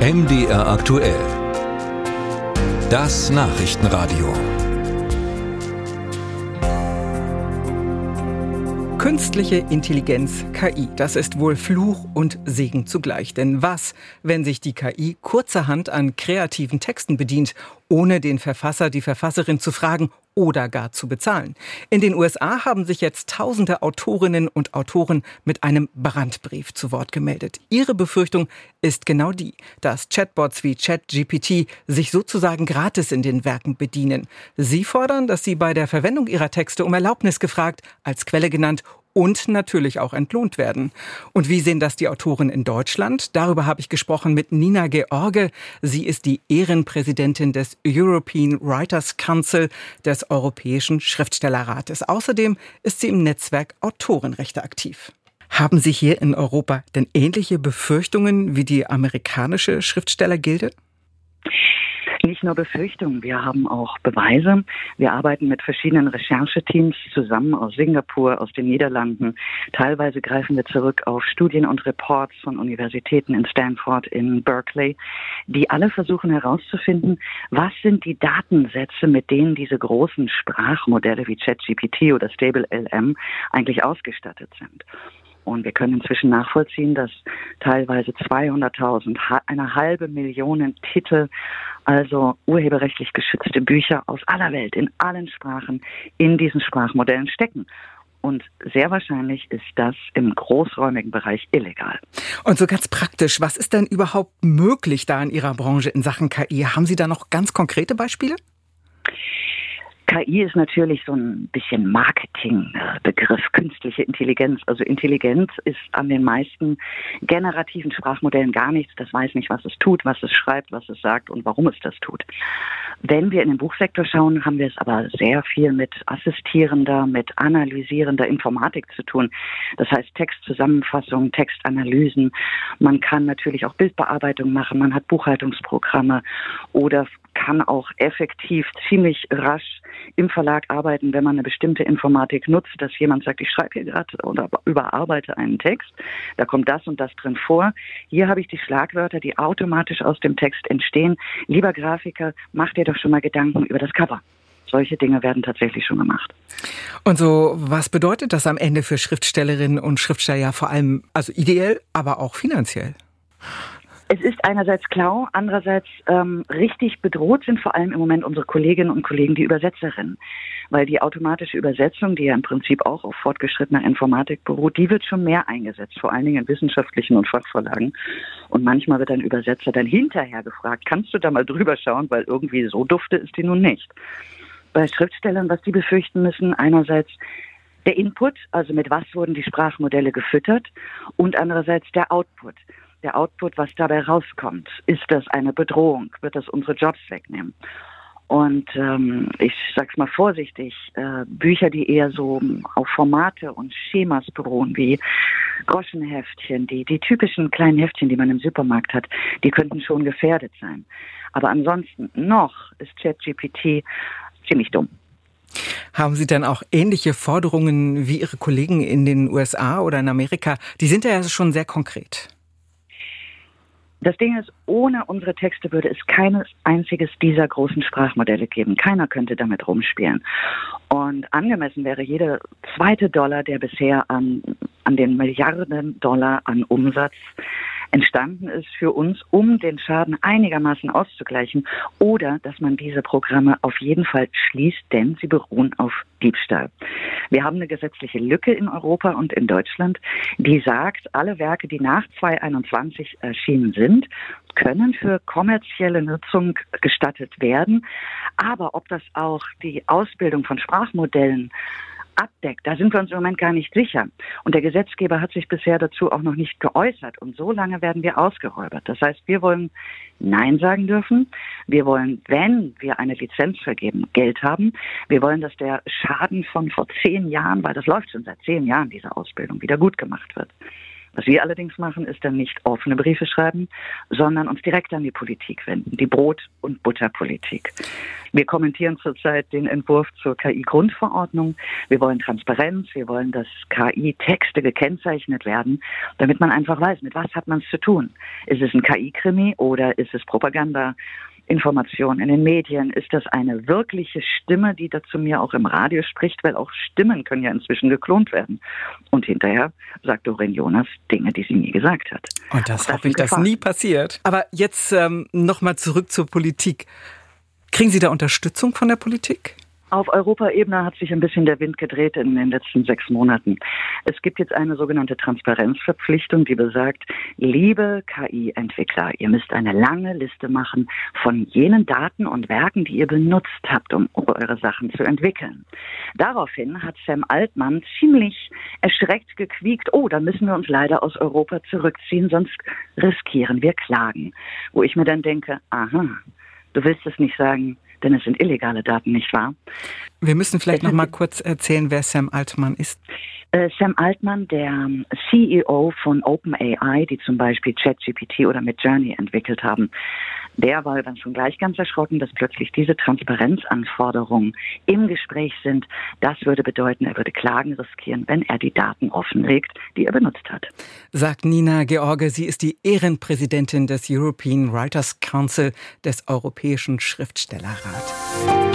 MDR aktuell. Das Nachrichtenradio. Künstliche Intelligenz, KI, das ist wohl Fluch und Segen zugleich. Denn was, wenn sich die KI kurzerhand an kreativen Texten bedient, ohne den Verfasser, die Verfasserin zu fragen oder gar zu bezahlen? In den USA haben sich jetzt tausende Autorinnen und Autoren mit einem Brandbrief zu Wort gemeldet. Ihre Befürchtung ist genau die, dass Chatbots wie ChatGPT sich sozusagen gratis in den Werken bedienen. Sie fordern, dass sie bei der Verwendung ihrer Texte um Erlaubnis gefragt, als Quelle genannt und natürlich auch entlohnt werden. Und wie sehen das die Autoren in Deutschland? Darüber habe ich gesprochen mit Nina George. Sie ist die Ehrenpräsidentin des European Writers Council des Europäischen Schriftstellerrates. Außerdem ist sie im Netzwerk Autorenrechte aktiv. Haben Sie hier in Europa denn ähnliche Befürchtungen wie die amerikanische Schriftstellergilde? Nicht nur Befürchtungen, wir haben auch Beweise. Wir arbeiten mit verschiedenen Rechercheteams zusammen aus Singapur, aus den Niederlanden. Teilweise greifen wir zurück auf Studien und Reports von Universitäten in Stanford, in Berkeley, die alle versuchen herauszufinden, was sind die Datensätze, mit denen diese großen Sprachmodelle wie ChatGPT oder Stable LM eigentlich ausgestattet sind. Und wir können inzwischen nachvollziehen, dass teilweise 200.000, eine halbe Million Titel, also urheberrechtlich geschützte Bücher aus aller Welt, in allen Sprachen, in diesen Sprachmodellen stecken. Und sehr wahrscheinlich ist das im großräumigen Bereich illegal. Und so ganz praktisch, was ist denn überhaupt möglich da in Ihrer Branche in Sachen KI? Haben Sie da noch ganz konkrete Beispiele? KI ist natürlich so ein bisschen Marketingbegriff, künstliche Intelligenz. Also Intelligenz ist an den meisten generativen Sprachmodellen gar nichts. Das weiß nicht, was es tut, was es schreibt, was es sagt und warum es das tut. Wenn wir in den Buchsektor schauen, haben wir es aber sehr viel mit assistierender, mit analysierender Informatik zu tun. Das heißt Textzusammenfassung, Textanalysen. Man kann natürlich auch Bildbearbeitung machen. Man hat Buchhaltungsprogramme oder kann auch effektiv ziemlich rasch im Verlag arbeiten, wenn man eine bestimmte Informatik nutzt, dass jemand sagt, ich schreibe hier gerade oder überarbeite einen Text, da kommt das und das drin vor. Hier habe ich die Schlagwörter, die automatisch aus dem Text entstehen. Lieber Grafiker, mach dir doch schon mal Gedanken über das Cover. Solche Dinge werden tatsächlich schon gemacht. Und so, was bedeutet das am Ende für Schriftstellerinnen und Schriftsteller ja vor allem, also ideell, aber auch finanziell? Es ist einerseits klar, andererseits ähm, richtig bedroht sind vor allem im Moment unsere Kolleginnen und Kollegen, die Übersetzerinnen. Weil die automatische Übersetzung, die ja im Prinzip auch auf fortgeschrittener Informatik beruht, die wird schon mehr eingesetzt, vor allen Dingen in wissenschaftlichen und Fachverlagen. Und manchmal wird ein Übersetzer dann hinterher gefragt, kannst du da mal drüber schauen, weil irgendwie so dufte ist die nun nicht. Bei Schriftstellern, was die befürchten müssen, einerseits der Input, also mit was wurden die Sprachmodelle gefüttert, und andererseits der Output der Output, was dabei rauskommt. Ist das eine Bedrohung? Wird das unsere Jobs wegnehmen? Und ähm, ich sag's mal vorsichtig, äh, Bücher, die eher so auf Formate und Schemas beruhen, wie Groschenheftchen, die, die typischen kleinen Heftchen, die man im Supermarkt hat, die könnten schon gefährdet sein. Aber ansonsten noch ist ChatGPT ziemlich dumm. Haben Sie dann auch ähnliche Forderungen wie Ihre Kollegen in den USA oder in Amerika? Die sind ja schon sehr konkret. Das Ding ist, ohne unsere Texte würde es keines einziges dieser großen Sprachmodelle geben. Keiner könnte damit rumspielen. Und angemessen wäre jeder zweite Dollar, der bisher an, an den Milliarden Dollar an Umsatz entstanden ist für uns, um den Schaden einigermaßen auszugleichen oder dass man diese Programme auf jeden Fall schließt, denn sie beruhen auf Diebstahl. Wir haben eine gesetzliche Lücke in Europa und in Deutschland, die sagt, alle Werke, die nach 2021 erschienen sind, können für kommerzielle Nutzung gestattet werden. Aber ob das auch die Ausbildung von Sprachmodellen abdeckt. Da sind wir uns im Moment gar nicht sicher. Und der Gesetzgeber hat sich bisher dazu auch noch nicht geäußert. Und so lange werden wir ausgeräubert. Das heißt, wir wollen Nein sagen dürfen. Wir wollen, wenn wir eine Lizenz vergeben, Geld haben. Wir wollen, dass der Schaden von vor zehn Jahren, weil das läuft schon seit zehn Jahren, diese Ausbildung, wieder gut gemacht wird. Was wir allerdings machen, ist dann nicht offene Briefe schreiben, sondern uns direkt an die Politik wenden, die Brot- und Butterpolitik. Wir kommentieren zurzeit den Entwurf zur KI-Grundverordnung. Wir wollen Transparenz, wir wollen, dass KI-Texte gekennzeichnet werden, damit man einfach weiß, mit was hat man es zu tun. Ist es ein KI-Krimi oder ist es Propaganda? Information in den Medien? Ist das eine wirkliche Stimme, die da zu mir auch im Radio spricht? Weil auch Stimmen können ja inzwischen geklont werden. Und hinterher sagt Doreen Jonas Dinge, die sie nie gesagt hat. Und das, das hoffe ich, dass nie passiert. Aber jetzt ähm, nochmal zurück zur Politik. Kriegen Sie da Unterstützung von der Politik? Auf Europaebene hat sich ein bisschen der Wind gedreht in den letzten sechs Monaten. Es gibt jetzt eine sogenannte Transparenzverpflichtung, die besagt, liebe KI-Entwickler, ihr müsst eine lange Liste machen von jenen Daten und Werken, die ihr benutzt habt, um eure Sachen zu entwickeln. Daraufhin hat Sam Altmann ziemlich erschreckt gequiekt, oh, da müssen wir uns leider aus Europa zurückziehen, sonst riskieren wir Klagen. Wo ich mir dann denke, aha, du willst es nicht sagen, denn es sind illegale Daten, nicht wahr? Wir müssen vielleicht noch mal kurz erzählen, wer Sam Altman ist. Äh, Sam Altman, der CEO von OpenAI, die zum Beispiel ChatGPT oder Midjourney entwickelt haben, der war dann schon gleich ganz erschrocken, dass plötzlich diese Transparenzanforderungen im Gespräch sind. Das würde bedeuten, er würde Klagen riskieren, wenn er die Daten offenlegt, die er benutzt hat. Sagt Nina George. Sie ist die Ehrenpräsidentin des European Writers Council des Europäischen Schriftstellerrat.